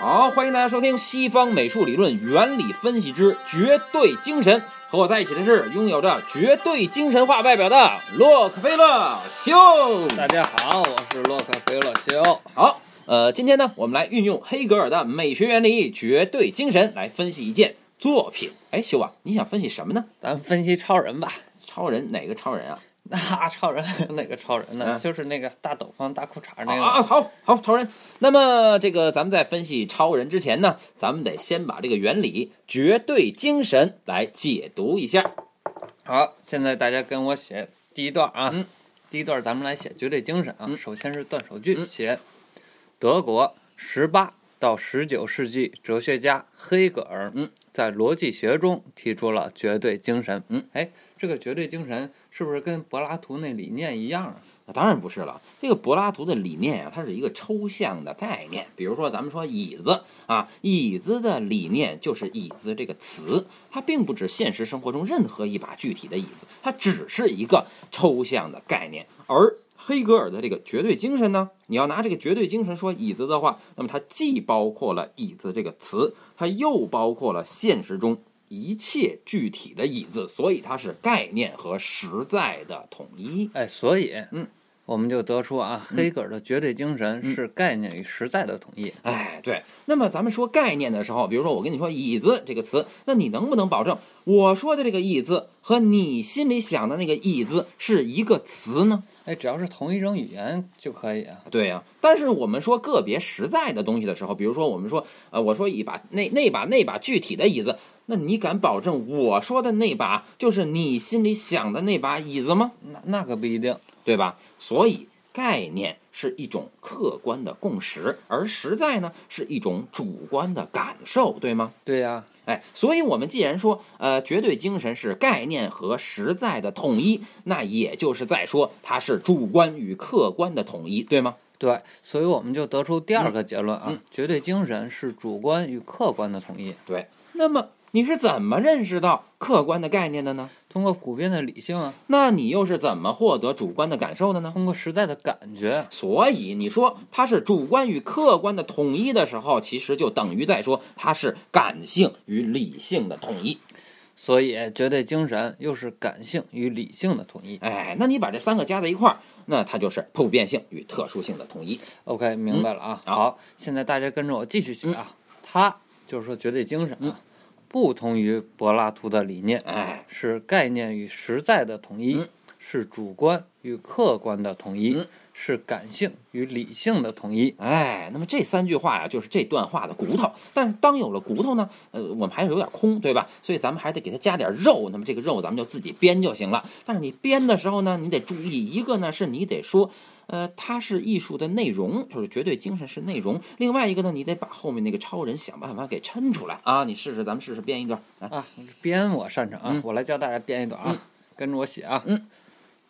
好，欢迎大家收听西方美术理论原理分析之绝对精神。和我在一起的是拥有着绝对精神化外表的洛克菲勒修。大家好，我是洛克菲勒修。好，呃，今天呢，我们来运用黑格尔的美学原理绝对精神来分析一件作品。哎，修啊，你想分析什么呢？咱分析超人吧。超人哪个超人啊？那超人哪个超人呢？嗯就是那个大斗篷、大裤衩那个。啊，好好，超人。那么这个咱们在分析超人之前呢，咱们得先把这个原理绝对精神来解读一下。好，现在大家跟我写第一段啊。嗯第一段咱们来写绝对精神啊。嗯首先是断手句，嗯写德国十八到十九世纪哲学家黑格尔，嗯，在逻辑学中提出了绝对精神。嗯，哎，这个绝对精神是不是跟柏拉图那理念一样啊？当然不是了，这个柏拉图的理念啊，它是一个抽象的概念。比如说，咱们说椅子啊，椅子的理念就是椅子这个词，它并不指现实生活中任何一把具体的椅子，它只是一个抽象的概念。而黑格尔的这个绝对精神呢，你要拿这个绝对精神说椅子的话，那么它既包括了椅子这个词，它又包括了现实中一切具体的椅子，所以它是概念和实在的统一。哎，所以，嗯，我们就得出啊，黑格尔的绝对精神嗯是概念与实在的统一。哎，对。那么咱们说概念的时候，比如说我跟你说“椅子”这个词，那你能不能保证我说的这个椅子和你心里想的那个椅子是一个词呢？哎，只要是同一种语言就可以啊。对呀、但是我们说个别实在的东西的时候，比如说我们说，呃，我说一把那那把那把具体的椅子，那你敢保证我说的那把就是你心里想的那把椅子吗？那那可不一定。对吧？所以概念是一种客观的共识，而实在呢是一种主观的感受，对吗？对呀、哎，所以我们既然说，呃，绝对精神是概念和实在的统一，那也就是在说它是主观与客观的统一，对吗？对，所以我们就得出第二个结论啊，嗯绝对精神是主观与客观的统一，对。那么你是怎么认识到客观的概念的呢？通过普遍的理性啊，那你又是怎么获得主观的感受的呢？通过实在的感觉。所以你说它是主观与客观的统一的时候，其实就等于在说它是感性与理性的统一。所以绝对精神又是感性与理性的统一。哎，那你把这三个加在一块儿，那它就是普遍性与特殊性的统一。OK，明白了啊。好好，现在大家跟着我继续写啊。它就是说绝对精神啊，不同于柏拉图的理念，哎，是概念与实在的统一，嗯是主观与客观的统一，嗯是感性与理性的统一。哎，那么这三句话呀，就是这段话的骨头。但是当有了骨头呢，呃，我们还是有点空，对吧？所以咱们还得给它加点肉。那么这个肉咱们就自己编就行了。但是你编的时候呢，你得注意，一个呢是你得说，呃，它是艺术的内容，就是绝对精神是内容。另外一个呢，你得把后面那个超人想办法给抻出来啊！你试试，咱们试试编一段。来，啊，编我擅长啊，嗯我来教大家编一段啊，跟着我写啊。嗯，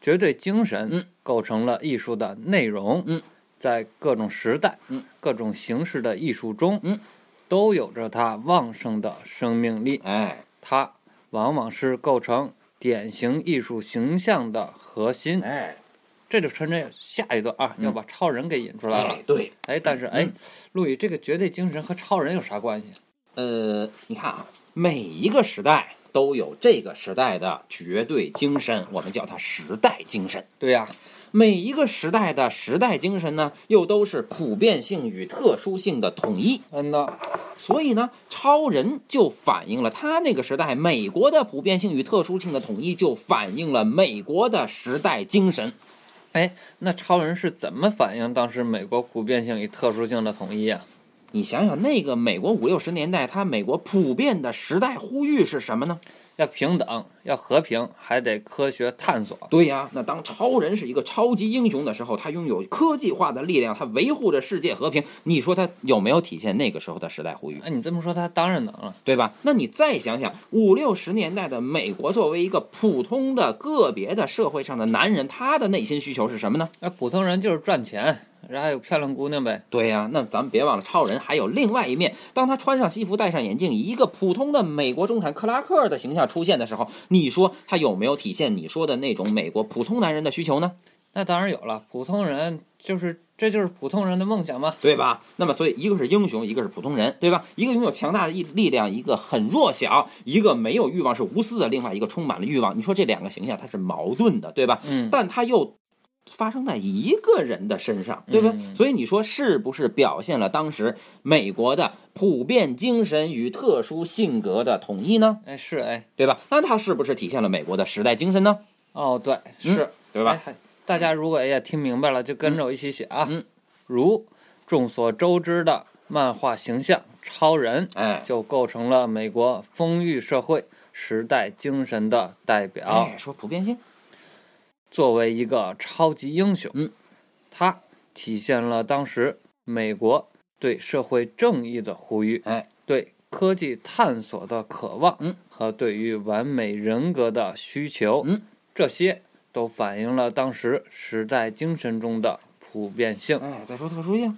绝对精神嗯构成了艺术的内容。嗯，在各种时代、嗯各种形式的艺术中，嗯，都有着它旺盛的生命力。哎它往往是构成典型艺术形象的核心。哎，这就趁着下一段啊，嗯要把超人给引出来了哎。对，哎，但是哎嗯，陆羽这个绝对精神和超人有啥关系？呃，你看啊，每一个时代都有这个时代的绝对精神，我们叫它时代精神。对呀、每一个时代的时代精神呢，又都是普遍性与特殊性的统一。嗯呐，所以呢，超人就反映了他那个时代美国的普遍性与特殊性的统一，就反映了美国的时代精神。哎，那超人是怎么反映当时美国普遍性与特殊性的统一啊？你想想，那个美国五六十年代，他美国普遍的时代呼吁是什么呢？要平等，要和平，还得科学探索。对呀，那当超人是一个超级英雄的时候，他拥有科技化的力量，他维护着世界和平。你说他有没有体现那个时候的时代呼吁？哎，你这么说，他当然能了。对吧？那你再想想，五六十年代的美国，作为一个普通的个别的社会上的男人，他的内心需求是什么呢？那普通人就是赚钱，然后还有漂亮姑娘呗。对呀、那咱们别忘了，超人还有另外一面。当他穿上西服、戴上眼镜，以一个普通的美国中产克拉克的形象出现的时候，你说他有没有体现你说的那种美国普通男人的需求呢？那当然有了，普通人就是这就是普通人的梦想嘛。对吧？那么，所以一个是英雄，一个是普通人，对吧？一个拥有强大的力力量，一个很弱小，一个没有欲望是无私的，另外一个充满了欲望。你说这两个形象它是矛盾的，对吧？嗯，但它又发生在一个人的身上，对不对？嗯所以你说是不是表现了当时美国的普遍精神与特殊性格的统一呢？哎是哎对吧？那它是不是体现了美国的时代精神呢？哦对嗯是，对吧？哎大家如果也听明白了，就跟着我一起写啊。嗯如众所周知的漫画形象超人，哎，就构成了美国丰裕社会时代精神的代表。哎，说普遍性，作为一个超级英雄，嗯，他体现了当时美国对社会正义的呼吁，哎，对科技探索的渴望，嗯，和对于完美人格的需求，嗯，这些都反映了当时时代精神中的普遍性。哎，再说特殊性，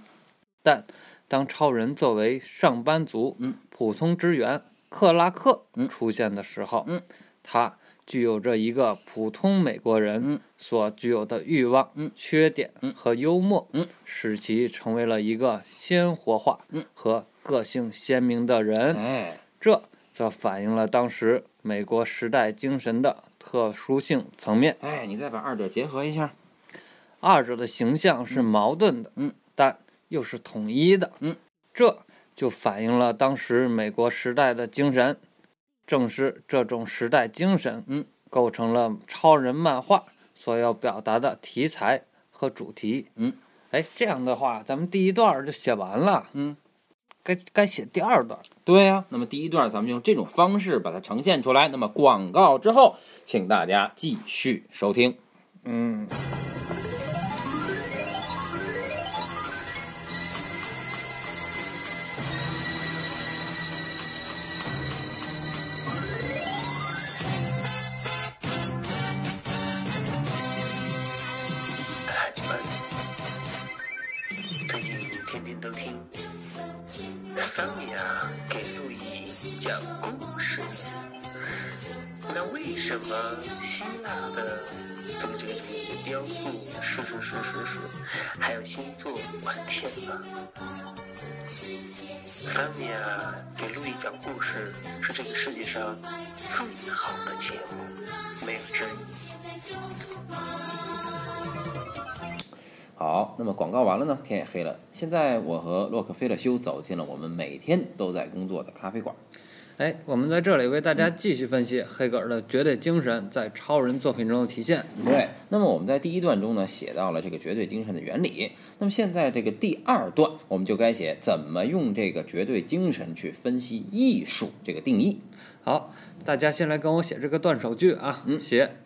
但当超人作为上班族、嗯。普通职员克拉克嗯。出现的时候，嗯。他具有着一个普通美国人嗯。所具有的欲望、嗯。缺点嗯。和幽默，嗯。使其成为了一个鲜活化嗯。和个性鲜明的人。哎，这则反映了当时美国时代精神的特殊性层面。哎，你再把二者结合一下，二者的形象是矛盾的，嗯，但又是统一的，嗯，这就反映了当时美国时代的精神。正是这种时代精神，嗯，构成了超人漫画所要表达的题材和主题，嗯，哎，这样的话，咱们第一段就写完了，嗯，该该写第二段。对呀、那么第一段咱们用这种方式把它呈现出来。那么广告之后，请大家继续收听。嗯，子们，最近天天都听桑尼亚给路易讲故事。那为什么希腊的这个这个这个雕塑是是是是是，还有星座？我的天哪！桑尼亚给路易讲故事是这个世界上最好的节目，没有之一。好，那么广告完了呢，天也黑了。现在我和洛克菲勒修走进了我们每天都在工作的咖啡馆。哎，我们在这里为大嗯家继续分析黑格尔的绝对精神在超人作品中的体现。对，那么我们在第一段中呢，写到了这个绝对精神的原理。那么现在这个第二段，我们就该写怎么用这个绝对精神去分析艺术这个定义。好，大家先来跟我写这个断手句啊，嗯写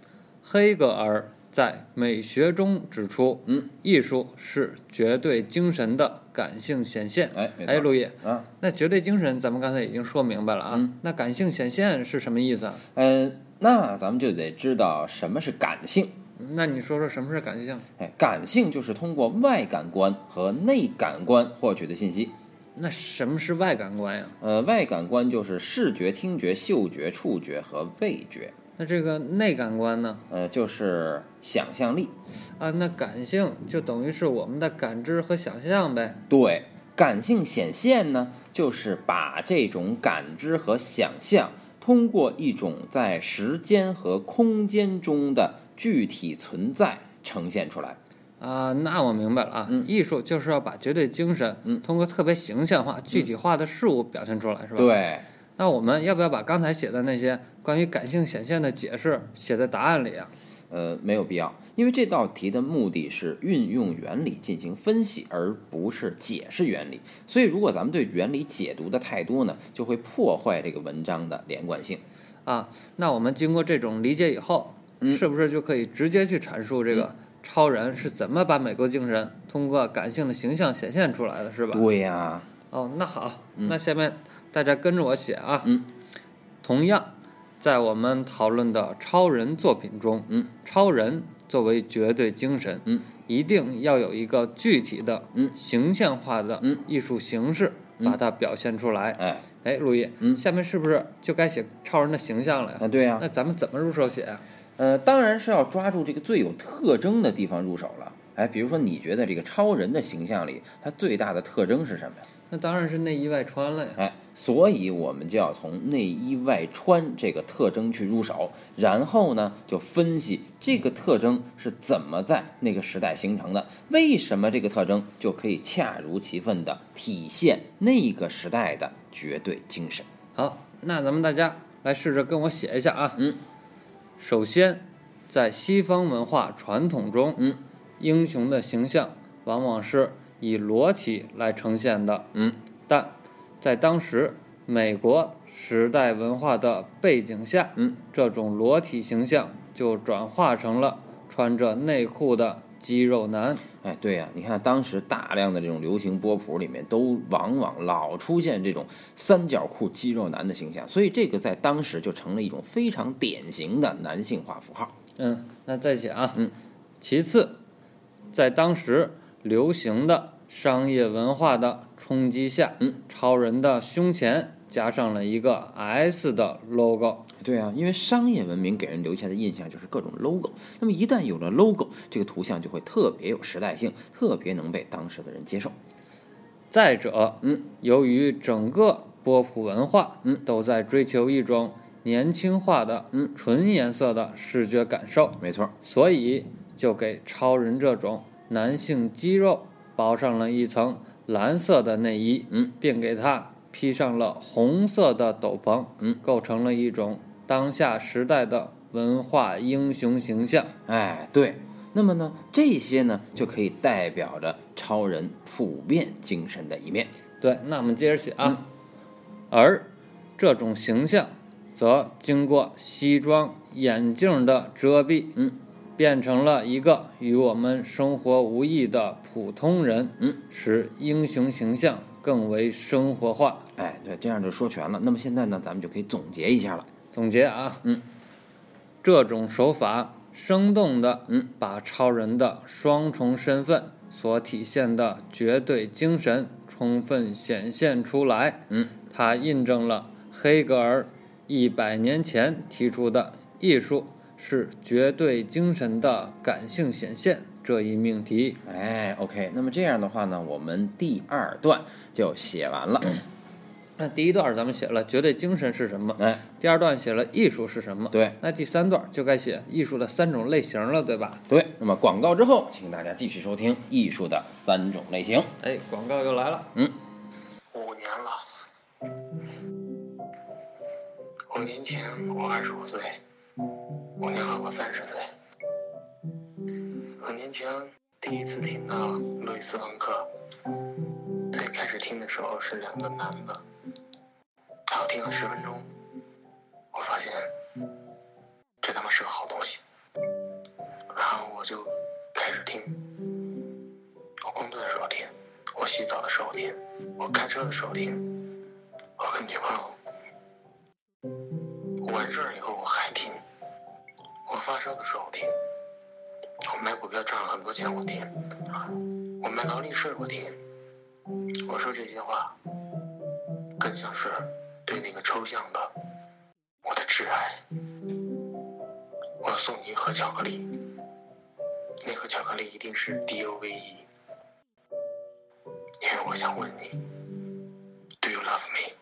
黑格尔在美学中指出，嗯，艺术是绝对精神的感性显现。哎，哎，陆毅，啊，那绝对精神咱们刚才已经说明白了啊，嗯那感性显现是什么意思啊？嗯、那咱们就得知道什么是感性。那你说说什么是感性？哎，感性就是通过外感官和内感官获取的信息。那什么是外感官呀？呃，外感官就是视觉、听觉、嗅觉、触觉和味觉。那这个内感官呢？呃，就是想象力。啊，那感性就等于是我们的感知和想象呗。对，感性显现呢，就是把这种感知和想象，通过一种在时间和空间中的具体存在呈现出来。啊，那我明白了啊，嗯艺术就是要把绝对精神，嗯通过特别形象化、具体化的事物表现出来，是吧？。对，那我们要不要把刚才写的那些关于感性显现的解释写在答案里啊？呃，没有必要，因为这道题的目的是运用原理进行分析，而不是解释原理。所以，如果咱们对原理解读的太多呢，就会破坏这个文章的连贯性。啊，那我们经过这种理解以后，嗯是不是就可以直接去阐述这个超人是怎么把美国精神通过感性的形象显现出来的，是吧？对呀、哦，那好，嗯那下面大家跟着我写啊。嗯。同样，在我们讨论的超人作品中，嗯，超人作为绝对精神，嗯，一定要有一个具体的、嗯形象化的嗯艺术形式，嗯把它表现出来。哎，哎，陆毅，嗯下面是不是就该写超人的形象了呀？啊，对呀、那咱们怎么入手写啊？呃，当然是要抓住这个最有特征的地方入手了。哎，比如说你觉得这个超人的形象里，他最大的特征是什么呀？那当然是内衣外穿了呀。哎，所以我们就要从内衣外穿这个特征去入手，然后呢，就分析这个特征是怎么在那个时代形成的，为什么这个特征就可以恰如其分的体现那个时代的绝对精神。好，那咱们大家来试着跟我写一下啊。嗯。首先，在西方文化传统中，嗯，英雄的形象往往是以裸体来呈现的。嗯，但在当时美国时代文化的背景下，嗯，这种裸体形象就转化成了穿着内裤的肌肉男。哎，对呀、你看当时大量的这种流行波普里面，都往往老出现这种三角裤肌肉男的形象，所以这个在当时就成了一种非常典型的男性化符号。嗯，那再写啊。嗯。其次，在当时流行的商业文化的冲击下，嗯，超人的胸前加上了一个 S 的 logo。对啊，因为商业文明给人留下的印象就是各种 logo，那么一旦有了 logo，这个图像就会特别有时代性，特别能被当时的人接受。再者，嗯，由于整个波普文化，嗯，都在追求一种年轻化的、嗯纯颜色的视觉感受，没错，所以就给超人这种男性肌肉包上了一层蓝色的内衣，嗯，并给他披上了红色的斗篷，嗯，构成了一种当下时代的文化英雄形象。哎，对。那么呢，这些呢就可以代表着超人普遍精神的一面。对，那我们接着写啊。而这种形象则经过西装、眼镜的遮蔽，嗯，变成了一个与我们生活无异的普通人，嗯，使英雄形象更为生活化。哎，对，这样就说全了。那么现在呢，咱们就可以总结一下了。总结啊，嗯，这种手法生动的，嗯，把超人的双重身份所体现的绝对精神充分显现出来。嗯，它印证了黑格尔一百年前提出的艺术是绝对精神的感性显现这一命题。哎，OK，那么这样的话呢，我们第二段就写完了。那第一段咱们写了绝对精神是什么，哎，第二段写了艺术是什么，对那第三段就该写艺术的三种类型了，对吧？对，那么广告之后，请大家继续收听艺术的三种类型。哎，广告又来了。嗯五年了。五年前我二十五岁，我年后我三十岁。五年前第一次听到路易斯·冯克，最开始听的时候是两个男的，然后听了十分钟，我发现这他妈是个好东西，然后我就开始听。我工作的时候听，我洗澡的时候听，我开车的时候听，我跟女朋友完事儿以后我还听，我发烧的时候听，我买股票赚了很多钱我听，我买劳力士我听。我说这些话，更像是对那个抽象的我的挚爱。我要送你一盒巧克力，那盒巧克力一定是 D O V E。因为我想问你，Do you love me？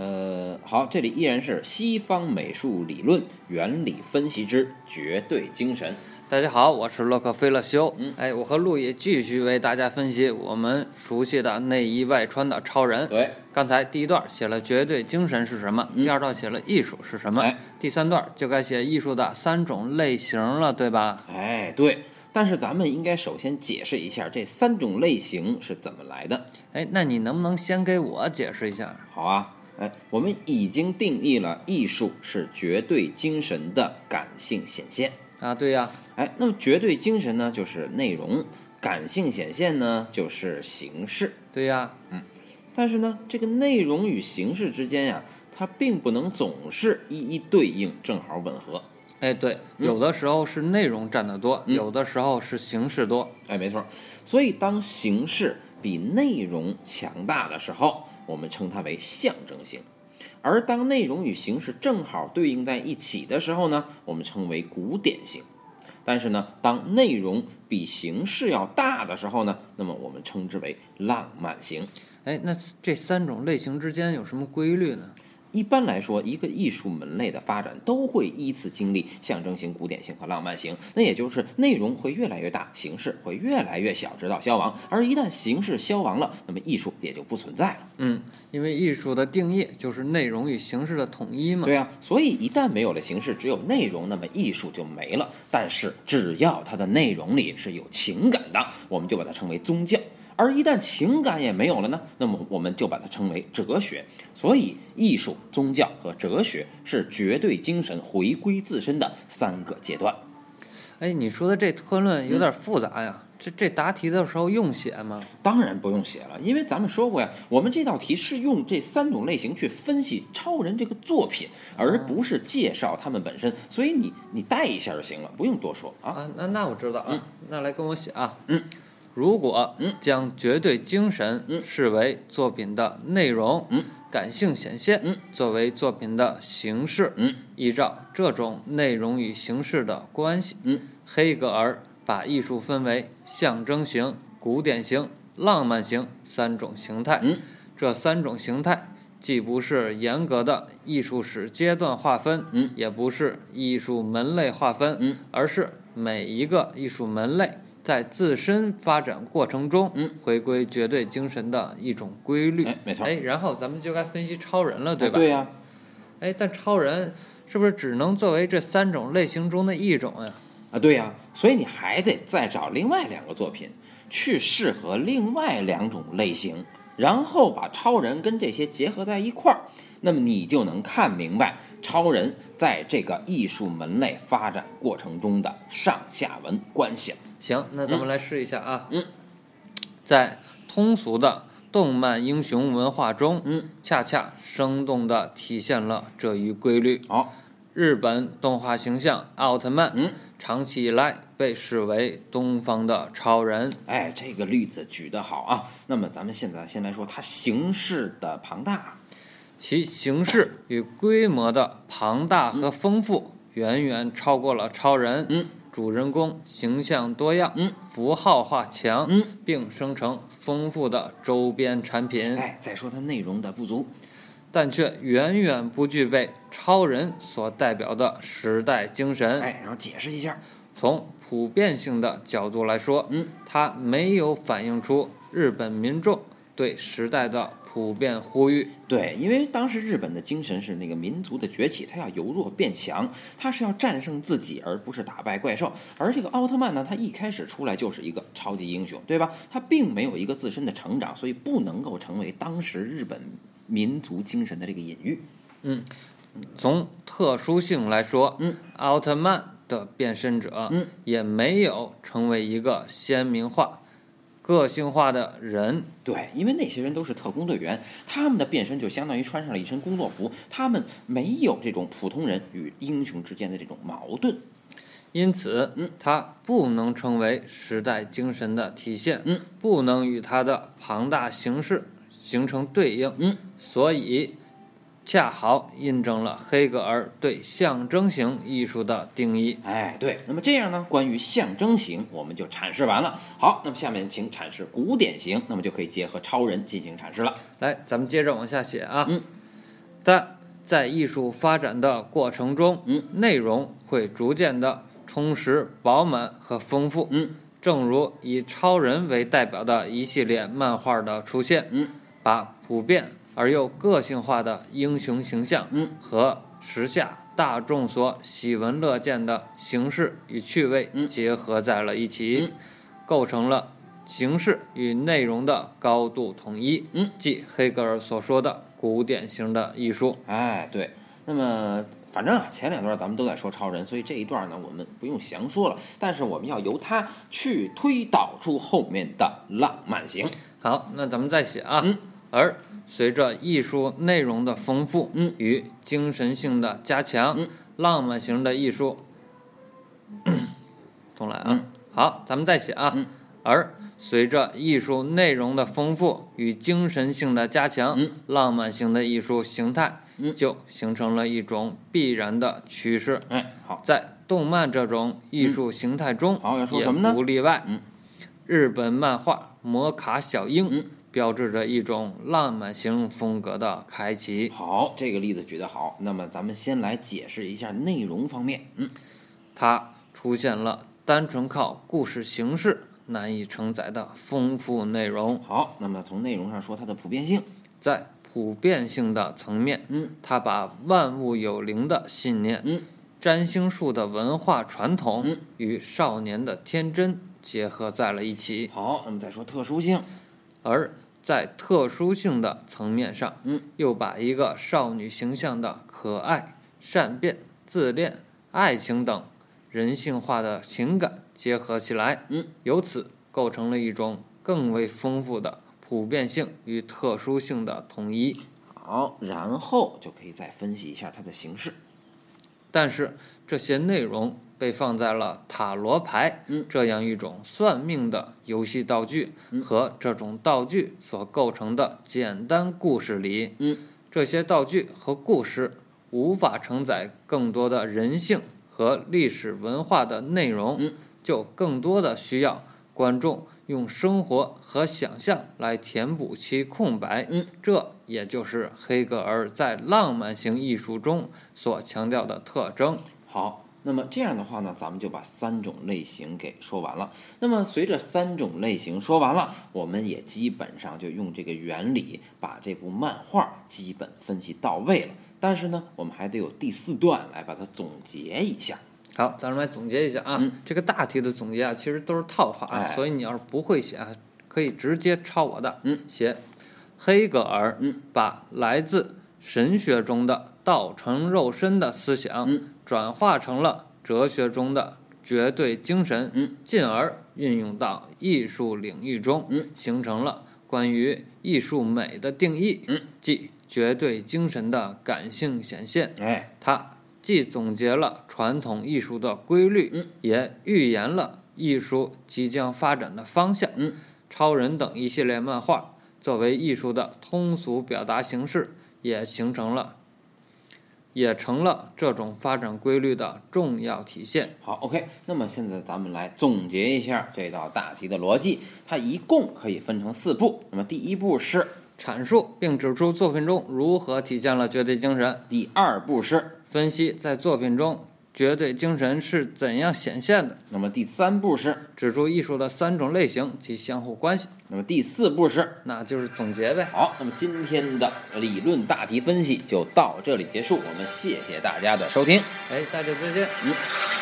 呃，好，这里依然是西方美术理论原理分析之绝对精神。大家好，我是洛克菲勒修。嗯哎，我和路易继续为大家分析我们熟悉的内衣外穿的超人。对，刚才第一段写了绝对精神是什么，嗯第二段写了艺术是什么，哎第三段就该写艺术的三种类型了，对吧？哎，对。但是咱们应该首先解释一下这三种类型是怎么来的。哎，那你能不能先给我解释一下？好啊，哎，我们已经定义了艺术是绝对精神的感性显现。啊，对呀，哎，那么绝对精神呢，就是内容；感性显现呢，就是形式。对呀，嗯但是呢，这个内容与形式之间呀，它并不能总是一一对应，正好吻合。哎，对，嗯有的时候是内容占得多，嗯有的时候是形式多。哎，没错。所以当形式比内容强大的时候，我们称它为象征性；而当内容与形式正好对应在一起的时候呢，我们称为古典性。但是呢，当内容比形式要大的时候呢，那么我们称之为浪漫型。哎，那这三种类型之间有什么规律呢？一般来说，一个艺术门类的发展都会依次经历象征型、古典型和浪漫型。那也就是内容会越来越大，形式会越来越小，直到消亡。而一旦形式消亡了，那么艺术也就不存在了。嗯，因为艺术的定义就是内容与形式的统一嘛。对啊，所以一旦没有了形式，只有内容，那么艺术就没了。但是只要它的内容里是有情感的，我们就把它称为宗教。而一旦情感也没有了呢，那么我们就把它称为哲学。所以，艺术、宗教和哲学是绝对精神回归自身的三个阶段。哎，你说的这推论有点复杂呀。这这答题的时候用写吗？当然不用写了，因为咱们说过呀，我们这道题是用这三种类型去分析超人这个作品，而不是介绍他们本身。所以你你带一下就行了，不用多说啊。啊，那那我知道啊，那来跟我写啊。嗯。如果嗯。将绝对精神嗯。视为作品的内容，嗯。感性显现嗯。作为作品的形式，嗯。依照这种内容与形式的关系，嗯。黑格尔把艺术分为象征型、古典型、浪漫型三种形态。嗯。这三种形态既不是严格的艺术史阶段划分，嗯。也不是艺术门类划分，嗯。而是每一个艺术门类在自身发展过程中，嗯回归绝对精神的一种规律。哎没错哎，然后咱们就该分析超人了，对吧？对呀、哎，但超人是不是只能作为这三种类型中的一种呀？啊，对呀、所以你还得再找另外两个作品，去适合另外两种类型，然后把超人跟这些结合在一块儿，那么你就能看明白超人在这个艺术门类发展过程中的上下文关系了。行，那咱们来试一下啊。嗯，在通俗的动漫英雄文化中，嗯，恰恰生动地体现了这一规律。好，日本动画形象奥特曼，嗯，长期以来被视为东方的超人。哎，这个例子举得好啊。那么咱们现在先来说它形式的庞大。其形式与规模的庞大和丰富，远远超过了超人。嗯，主人公形象多样，嗯，符号化强，嗯，并生成丰富的周边产品，哎，再说它内容的不足。但却远远不具备超人所代表的时代精神。哎，然后解释一下。从普遍性的角度来说，嗯，它没有反映出日本民众对时代的普遍呼吁。对，因为当时日本的精神是那个民族的崛起，它要由弱变强，它是要战胜自己，而不是打败怪兽。而这个奥特曼呢，他一开始出来就是一个超级英雄，对吧？他并没有一个自身的成长，所以不能够成为当时日本民族精神的这个隐喻。嗯从特殊性来说，嗯，奥特曼的变身者，嗯，也没有成为一个鲜明化、个性化的人。对，因为那些人都是特工队员，他们的变身就相当于穿上了一身工作服，他们没有这种普通人与英雄之间的这种矛盾。因此，嗯，它不能成为时代精神的体现，嗯，不能与它的庞大形式形成对应，嗯，所以恰好印证了黑格尔对象征型艺术的定义。哎，对，那么这样呢，关于象征型我们就阐释完了。好，那么下面请阐释古典型，那么就可以结合超人进行阐释了。来，咱们接着往下写啊。嗯，但在艺术发展的过程中，嗯，内容会逐渐的充实、饱满和丰富。嗯，正如以超人为代表的一系列漫画的出现，嗯，把普遍而又个性化的英雄形象，嗯，和时下大众所喜闻乐见的形式与趣味嗯结合在了一起，嗯构成了形式与内容的高度统一，嗯，即黑格尔所说的古典型的艺术。哎，对，那么反正啊，前两段咱们都在说超人，所以这一段呢，我们不用详说了。但是我们要由他去推导出后面的浪漫型。好，那咱们再写啊。嗯而随着艺术内容的丰富，嗯与精神性的加强，嗯。浪漫型的艺术，重来啊。嗯。好，咱们再写啊。嗯。而随着艺术内容的丰富与精神性的加强，嗯。浪漫型的艺术形态嗯。就形成了一种必然的趋势。哎，好，在动漫这种艺术形态中，好要说也什么呢？不例外。嗯。日本漫画《摩卡小樱》嗯标志着一种浪漫型风格的开启。好，这个例子举得好。那么咱们先来解释一下内容方面。嗯，它出现了单纯靠故事形式难以承载的丰富内容。好，那么从内容上说，它的普遍性。在普遍性的层面，嗯它把万物有灵的信念、嗯占星术的文化传统嗯与少年的天真结合在了一起。好，那么再说特殊性。而在特殊性的层面上，嗯，又把一个少女形象的可爱、善变、自恋、爱情等人性化的情感结合起来，嗯，由此构成了一种更为丰富的普遍性与特殊性的统一。好，然后就可以再分析一下它的形式。但是这些内容被放在了塔罗牌嗯这样一种算命的游戏道具嗯和这种道具所构成的简单故事里。嗯，这些道具和故事无法承载更多的人性和历史文化的内容，嗯就更多的需要观众用生活和想象来填补其空白。嗯，这也就是黑格尔在浪漫型艺术中所强调的特征。好，那么这样的话呢，咱们就把三种类型给说完了。那么随着三种类型说完了，我们也基本上就用这个原理把这部漫画基本分析到位了。但是呢，我们还得有第四段来把它总结一下。好，咱们来总结一下啊，嗯这个大题的总结啊，其实都是套话啊，哎所以你要是不会写啊，可以直接抄我的，嗯，写黑格尔，嗯，把来自神学中的道成肉身的思想，嗯，转化成了哲学中的绝对精神，嗯，进而运用到艺术领域中，嗯，形成了关于艺术美的定义，嗯，即绝对精神的感性显现。哎，它既总结了传统艺术的规律，嗯。也预言了艺术即将发展的方向。嗯。超人等一系列漫画作为艺术的通俗表达形式，也形成了，也成了这种发展规律的重要体现。好，OK。那么现在咱们来总结一下这道大题的逻辑，它一共可以分成四步。那么第一步是，阐述并指出作品中如何体现了绝对精神，第二步是，分析在作品中绝对精神是怎样显现的，那么第三步是，指出艺术的三种类型及相互关系，那么第四步是。那就是总结呗。好，那么今天的理论大题分析就到这里结束，我们谢谢大家的收听。哎，大家再见。嗯。